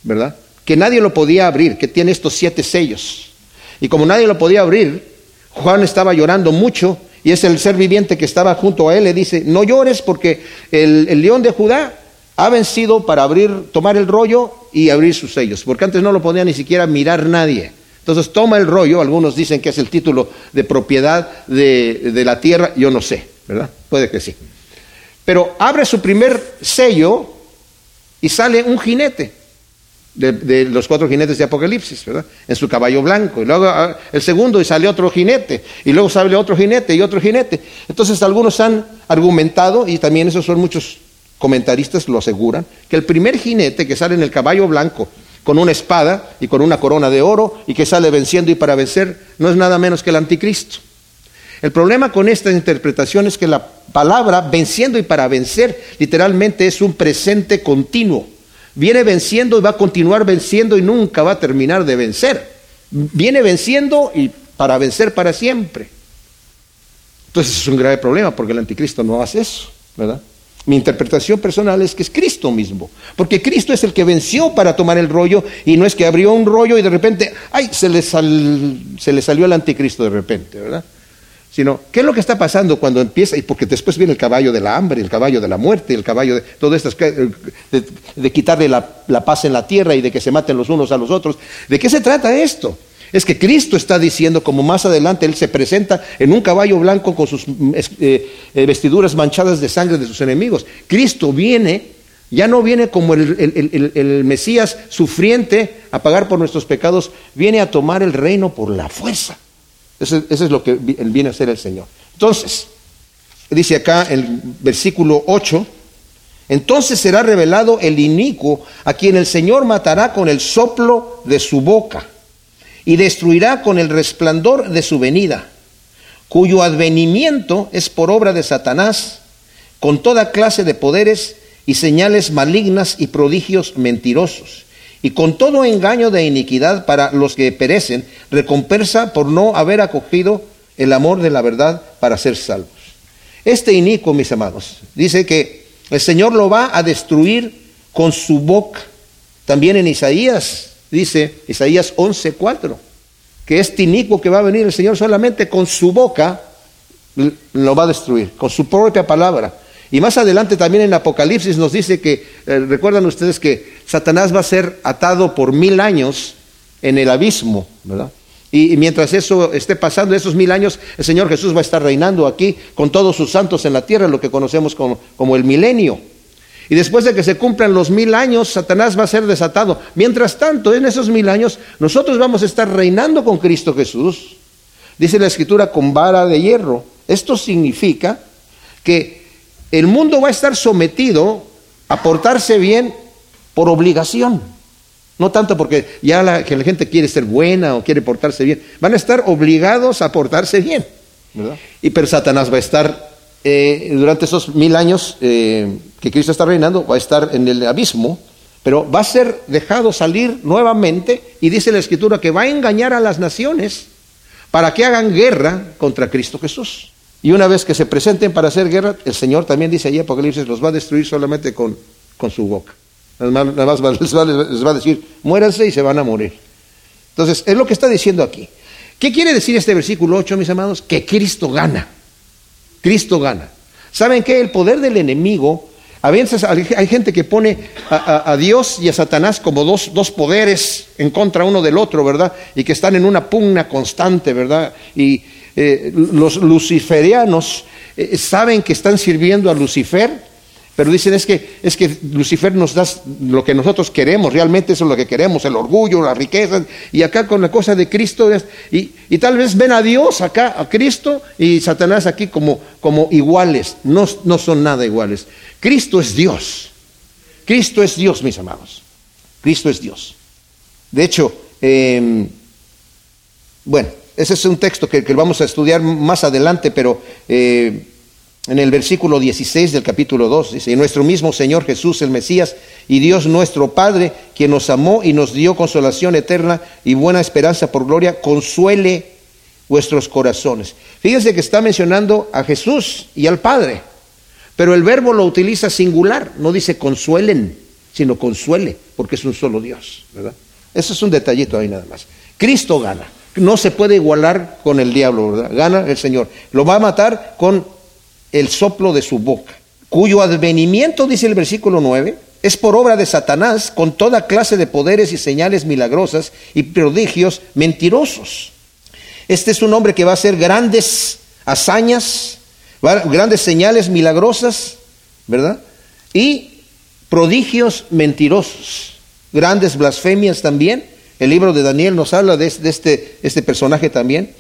¿verdad? que nadie lo podía abrir, que tiene estos siete sellos. Y como nadie lo podía abrir, Juan estaba llorando mucho y es el ser viviente que estaba junto a él, le dice, no llores porque el, león de Judá ha vencido para abrir, tomar el rollo y abrir sus sellos, porque antes no lo podía ni siquiera mirar nadie. Entonces toma el rollo, algunos dicen que es el título de propiedad de, de la tierra, yo no sé, ¿verdad? Puede que sí. Pero abre su primer sello y sale un jinete de, los cuatro jinetes de Apocalipsis, ¿verdad? En su caballo blanco. Y luego ah, el segundo y sale otro jinete. Y luego sale otro jinete y otro jinete. Entonces algunos han argumentado, y también esos son muchos comentaristas lo aseguran, que el primer jinete que sale en el caballo blanco con una espada y con una corona de oro y que sale venciendo y para vencer no es nada menos que el anticristo. El problema con esta interpretación es que la palabra venciendo y para vencer literalmente es un presente continuo. Viene venciendo y va a continuar venciendo y nunca va a terminar de vencer. Viene venciendo y para vencer para siempre. Entonces es un grave problema porque el anticristo no hace eso, ¿verdad? Mi interpretación personal es que es Cristo mismo, porque Cristo es el que venció para tomar el rollo y no es que abrió un rollo y de repente, ay, se le, se le salió el anticristo de repente, ¿verdad? Sino, ¿qué es lo que está pasando cuando empieza? Y porque después viene el caballo de la hambre, el caballo de la muerte, el caballo de todo esto, de, de quitarle la, paz en la tierra y de que se maten los unos a los otros. ¿De qué se trata esto? Es que Cristo está diciendo, como más adelante Él se presenta en un caballo blanco con sus mm, eh, eh, vestiduras manchadas de sangre de sus enemigos. Cristo viene, ya no viene como el, Mesías sufriente a pagar por nuestros pecados, viene a tomar el reino por la fuerza. Eso, es lo que viene a hacer el Señor. Entonces, dice acá el versículo 8, entonces será revelado el inicuo a quien el Señor matará con el soplo de su boca y destruirá con el resplandor de su venida, cuyo advenimiento es por obra de Satanás, con toda clase de poderes y señales malignas y prodigios mentirosos, y con todo engaño de iniquidad para los que perecen, recompensa por no haber acogido el amor de la verdad para ser salvos. Este inicuo, mis hermanos, dice que el Señor lo va a destruir con su boca. También en Isaías dice Isaías 11:4, que este inicuo que va a venir el Señor solamente con su boca lo va a destruir, con su propia palabra. Y más adelante también en Apocalipsis nos dice que, eh, recuerdan ustedes que Satanás va a ser atado por mil años en el abismo, ¿verdad? Y, mientras eso esté pasando, esos mil años, el Señor Jesús va a estar reinando aquí con todos sus santos en la tierra, lo que conocemos como, como el milenio. Y después de que se cumplan los mil años, Satanás va a ser desatado. Mientras tanto, en esos mil años, nosotros vamos a estar reinando con Cristo Jesús. Dice la Escritura con vara de hierro. Esto significa que el mundo va a estar sometido a portarse bien por obligación. No tanto porque ya la, que la gente quiere ser buena o quiere portarse bien. Van a estar obligados a portarse bien. Y pero Satanás va a estar eh, durante esos mil años eh, que Cristo está reinando, va a estar en el abismo, pero va a ser dejado salir nuevamente y dice la Escritura que va a engañar a las naciones para que hagan guerra contra Cristo Jesús. Y una vez que se presenten para hacer guerra, el Señor también dice allí Apocalipsis, los va a destruir solamente con, con su boca. Nada más, les, va, a decir, muéranse y se van a morir. Entonces, es lo que está diciendo aquí. ¿Qué quiere decir este versículo 8, mis amados? Que Cristo gana. Cristo gana. ¿Saben qué? El poder del enemigo, a veces hay gente que pone a, Dios y a Satanás como dos, dos, poderes en contra uno del otro, ¿verdad? Y que están en una pugna constante, ¿verdad? Y eh, los luciferianos eh, saben que están sirviendo a Lucifer pero dicen es que, es que Lucifer nos da lo que nosotros queremos, realmente eso es lo que queremos, el orgullo, la riqueza, y acá con la cosa de Cristo, y, tal vez ven a Dios acá, a Cristo y Satanás aquí como, como iguales, no, no son nada iguales. Cristo es Dios, Cristo es Dios, mis amados, Cristo es Dios. De hecho, em, bueno, ese es un texto que, vamos a estudiar más adelante, pero... Eh, en el versículo 16 del capítulo 2, dice, y nuestro mismo Señor Jesús el Mesías y Dios nuestro Padre, quien nos amó y nos dio consolación eterna y buena esperanza por gloria, consuele vuestros corazones. Fíjense que está mencionando a Jesús y al Padre, pero el verbo lo utiliza singular, no dice consuelen, sino consuele, porque es un solo Dios, ¿verdad? Eso es un detallito ahí nada más. Cristo gana. No se puede igualar con el diablo, ¿verdad? Gana el Señor. Lo va a matar con el soplo de su boca, cuyo advenimiento, dice el versículo 9, es por obra de Satanás con toda clase de poderes y señales milagrosas y prodigios mentirosos. Este es un hombre que va a hacer grandes hazañas, grandes señales milagrosas, ¿verdad? Y prodigios mentirosos, grandes blasfemias también. El libro de Daniel nos habla de, este, este personaje también.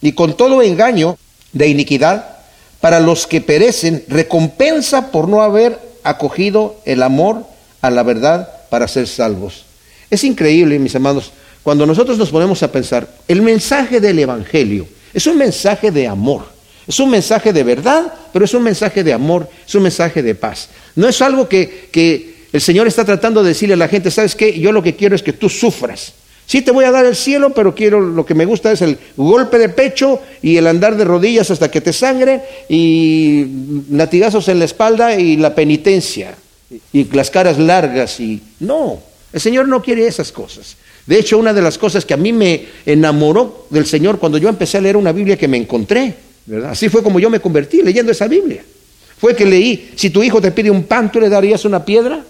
Y con todo engaño de iniquidad para los que perecen, recompensa por no haber acogido el amor a la verdad para ser salvos. Es increíble, mis amados, cuando nosotros nos ponemos a pensar, el mensaje del Evangelio es un mensaje de amor. Es un mensaje de verdad, pero es un mensaje de amor, es un mensaje de paz. No es algo que, que el Señor está tratando de decirle a la gente, ¿sabes qué? Yo lo que quiero es que tú sufras. Sí te voy a dar el cielo, pero quiero lo que me gusta es el golpe de pecho y el andar de rodillas hasta que te sangre y latigazos en la espalda y la penitencia y las caras largas y no, el Señor no quiere esas cosas. De hecho, una de las cosas que a mí me enamoró del Señor cuando yo empecé a leer una Biblia que me encontré, ¿verdad? Así fue como yo me convertí leyendo esa Biblia. Fue que leí, si tu hijo te pide un pan, ¿tú le darías una piedra?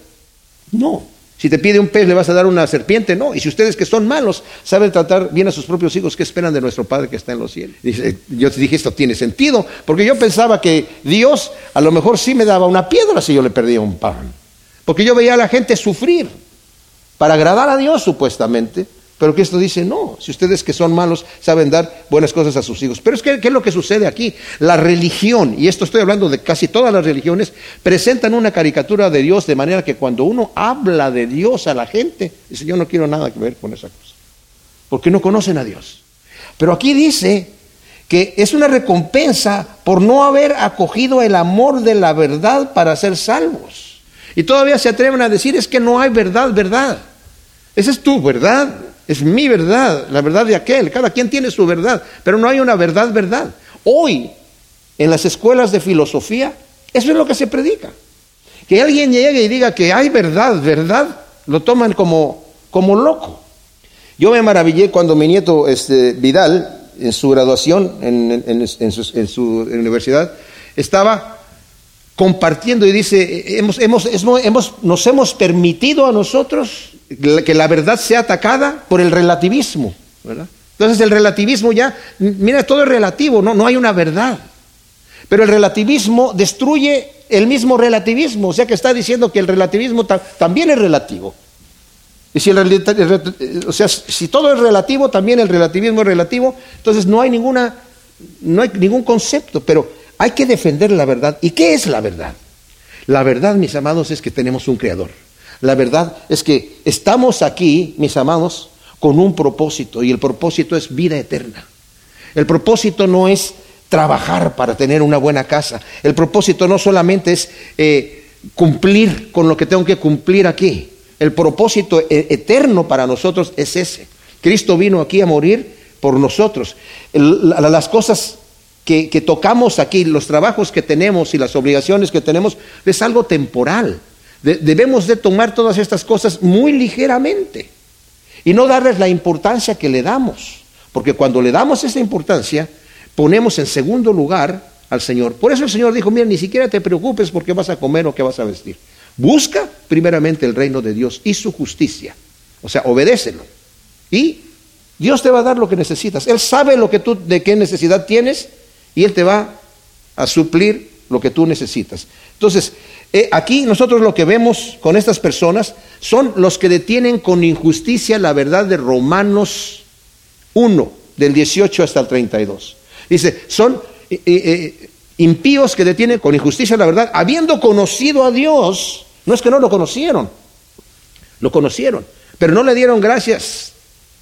No. Si te pide un pez, ¿le vas a dar una serpiente? No. Y si ustedes que son malos saben tratar bien a sus propios hijos, ¿qué esperan de nuestro Padre que está en los cielos? Dice, yo te dije, esto tiene sentido, porque yo pensaba que Dios a lo mejor sí me daba una piedra si yo le perdía un pan. Porque yo veía a la gente sufrir para agradar a Dios supuestamente. Pero Cristo dice, no, si ustedes que son malos saben dar buenas cosas a sus hijos. Pero es que, ¿qué es lo que sucede aquí? La religión, y esto estoy hablando de casi todas las religiones, presentan una caricatura de Dios de manera que cuando uno habla de Dios a la gente, dice, yo no quiero nada que ver con esa cosa. Porque no conocen a Dios. Pero aquí dice que es una recompensa por no haber acogido el amor de la verdad para ser salvos. Y todavía se atreven a decir, es que no hay verdad, verdad. Esa es tu verdad. Es mi verdad, la verdad de aquel. Cada quien tiene su verdad, pero no hay una verdad, verdad. Hoy, en las escuelas de filosofía, eso es lo que se predica. Que alguien llegue y diga que hay verdad, verdad, lo toman como, como loco. Yo me maravillé cuando mi nieto este, Vidal, en su graduación en, su, universidad, estaba compartiendo y dice, hemos, hemos, hemos, nos hemos permitido a nosotros que la verdad sea atacada por el relativismo. Entonces el relativismo ya, mira, todo es relativo, no, no hay una verdad. Pero el relativismo destruye el mismo relativismo, o sea que está diciendo que el relativismo también es relativo. Y si o sea, si todo es relativo, también el relativismo es relativo, entonces no hay ninguna, no hay ningún concepto, pero hay que defender la verdad. ¿Y qué es la verdad? La verdad, mis amados, es que tenemos un creador. La verdad es que estamos aquí, mis amados, con un propósito y el propósito es vida eterna. El propósito no es trabajar para tener una buena casa. El propósito no solamente es eh, cumplir con lo que tengo que cumplir aquí. El propósito e-, eterno para nosotros es ese. Cristo vino aquí a morir por nosotros. las cosas que, que tocamos aquí, los trabajos que tenemos y las obligaciones que tenemos, es algo temporal debemos de tomar todas estas cosas muy ligeramente y no darles la importancia que le damos, porque cuando le damos esa importancia, ponemos en segundo lugar al Señor. Por eso el Señor dijo, mira, ni siquiera te preocupes por qué vas a comer o qué vas a vestir. Busca primeramente el reino de Dios y su justicia. O sea, obedécelo. Y Dios te va a dar lo que necesitas. Él sabe lo que tú, de qué necesidad tienes y Él te va a suplir lo que tú necesitas. Entonces, eh, aquí nosotros lo que vemos con estas personas son los que detienen con injusticia la verdad de Romanos 1, del 18 hasta el 32. Dice, son eh, eh, impíos que detienen con injusticia la verdad, habiendo conocido a Dios, no es que no lo conocieron, lo conocieron, pero no le dieron gracias,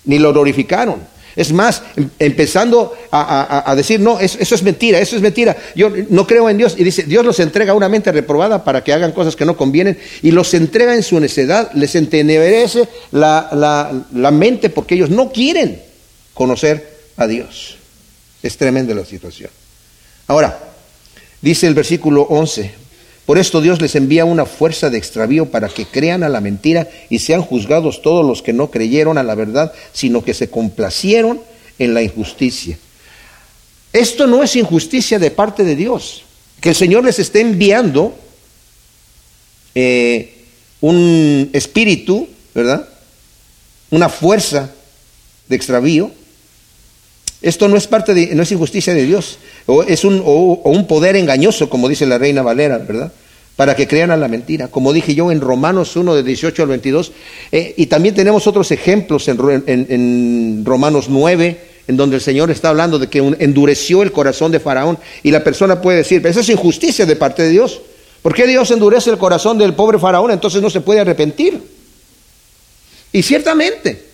ni lo glorificaron. Es más, em, empezando a, decir, no, eso, es mentira, eso es mentira. Yo no creo en Dios. Y dice, Dios los entrega a una mente reprobada para que hagan cosas que no convienen y los entrega en su necedad, les entenebrece la, la mente porque ellos no quieren conocer a Dios. Es tremenda la situación. Ahora, dice el versículo 11, por esto Dios les envía una fuerza de extravío para que crean a la mentira y sean juzgados todos los que no creyeron a la verdad, sino que se complacieron en la injusticia. Esto no es injusticia de parte de Dios, que el Señor les esté enviando eh, un espíritu, ¿verdad? Una fuerza de extravío. Esto no es parte de, no es injusticia de Dios o es un, o, un poder engañoso, como dice la reina Valera, ¿verdad? Para que crean a la mentira. Como dije yo en Romanos 1, de 18 al 22, eh, y también tenemos otros ejemplos en, en, Romanos 9, en donde el Señor está hablando de que endureció el corazón de Faraón, y la persona puede decir, pero esa es injusticia de parte de Dios. ¿Por qué Dios endurece el corazón del pobre Faraón? Entonces no se puede arrepentir. Y ciertamente,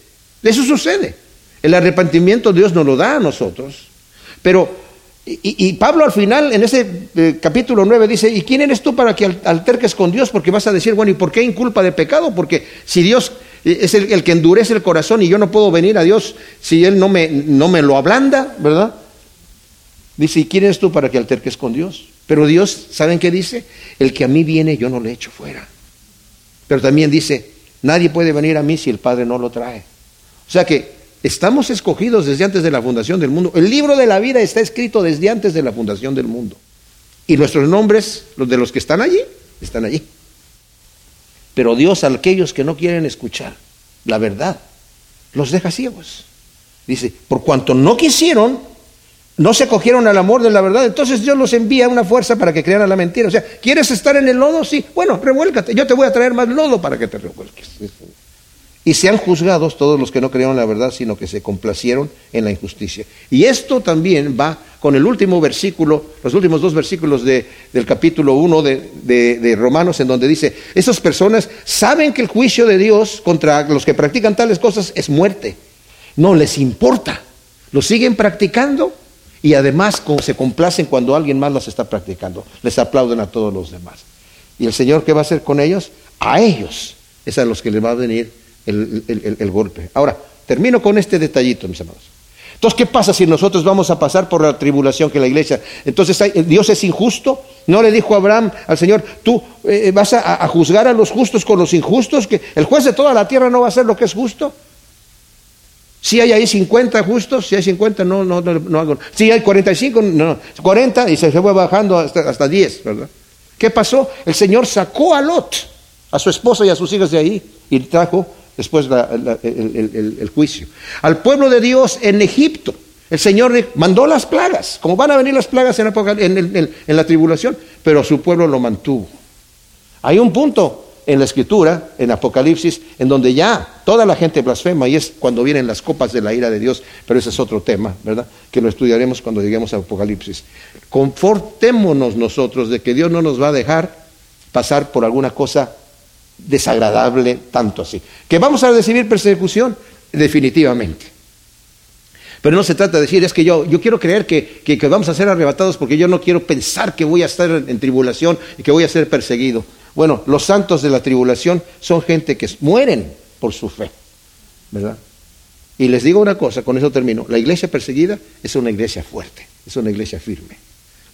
eso sucede. El arrepentimiento Dios nos lo da a nosotros, pero Y, Pablo al final, en ese eh, capítulo 9, dice, ¿y quién eres tú para que alterques con Dios? Porque vas a decir, bueno, ¿y por qué inculpa de pecado? Porque si Dios eh, es el, que endurece el corazón y yo no puedo venir a Dios si Él no me, no me lo ablanda, ¿verdad? Dice, ¿y quién eres tú para que alterques con Dios? Pero Dios, ¿saben qué dice? El que a mí viene, yo no le echo fuera. Pero también dice, nadie puede venir a mí si el Padre no lo trae. O sea que Estamos escogidos desde antes de la fundación del mundo. El libro de la vida está escrito desde antes de la fundación del mundo. Y nuestros nombres, los de los que están allí, están allí. Pero Dios a aquellos que no quieren escuchar la verdad, los deja ciegos. Dice, por cuanto no quisieron, no se acogieron al amor de la verdad, entonces Dios los envía una fuerza para que crean a la mentira. O sea, ¿quieres estar en el lodo? Sí, bueno, revuélcate, yo te voy a traer más lodo para que te revuelques. Y sean juzgados todos los que no creyeron la verdad, sino que se complacieron en la injusticia. Y esto también va con el último versículo, los últimos dos versículos del capítulo 1 de, de, Romanos, en donde dice, esas personas saben que el juicio de Dios contra los que practican tales cosas es muerte. No les importa. Lo siguen practicando y además se complacen cuando alguien más las está practicando. Les aplauden a todos los demás. ¿Y el Señor qué va a hacer con ellos? A ellos es a los que les va a venir el, golpe. Ahora, termino con este detallito, mis amados. Entonces, ¿qué pasa si nosotros vamos a pasar por la tribulación que la iglesia? Entonces, ¿Dios es injusto? ¿No le dijo Abraham al Señor, tú eh, vas a, juzgar a los justos con los injustos? ¿Que el juez de toda la tierra no va a hacer lo que es justo? Si hay ahí 50 justos, si hay 50, no, no, no, hago. Si hay 45, no, 40 y se fue bajando hasta, hasta 10, ¿verdad? ¿Qué pasó? El Señor sacó a Lot, a su esposa y a sus hijas de ahí y trajo después el, juicio. Al pueblo de Dios en Egipto, el Señor mandó las plagas, como van a venir las plagas en, en, la tribulación, pero su pueblo lo mantuvo. Hay un punto en la escritura, en Apocalipsis, en donde ya toda la gente blasfema y es cuando vienen las copas de la ira de Dios, pero ese es otro tema, ¿verdad? Que lo estudiaremos cuando lleguemos a Apocalipsis. Confortémonos nosotros de que Dios no nos va a dejar pasar por alguna cosa desagradable tanto así. ¿Que vamos a recibir persecución? Definitivamente. Pero no se trata de decir, es que yo, yo quiero creer que, que, vamos a ser arrebatados porque yo no quiero pensar que voy a estar en, tribulación y que voy a ser perseguido. Bueno, los santos de la tribulación son gente que mueren por su fe, ¿verdad? Y les digo una cosa, con eso termino. La iglesia perseguida es una iglesia fuerte, es una iglesia firme.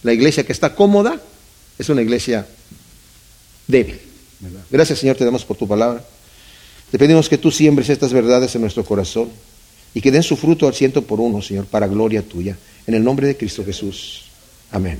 La iglesia que está cómoda es una iglesia débil. Gracias Señor, te damos por tu palabra. Te pedimos que tú siembres estas verdades en nuestro corazón y que den su fruto al ciento por uno, Señor, para gloria tuya. En el nombre de Cristo Jesús. Amén.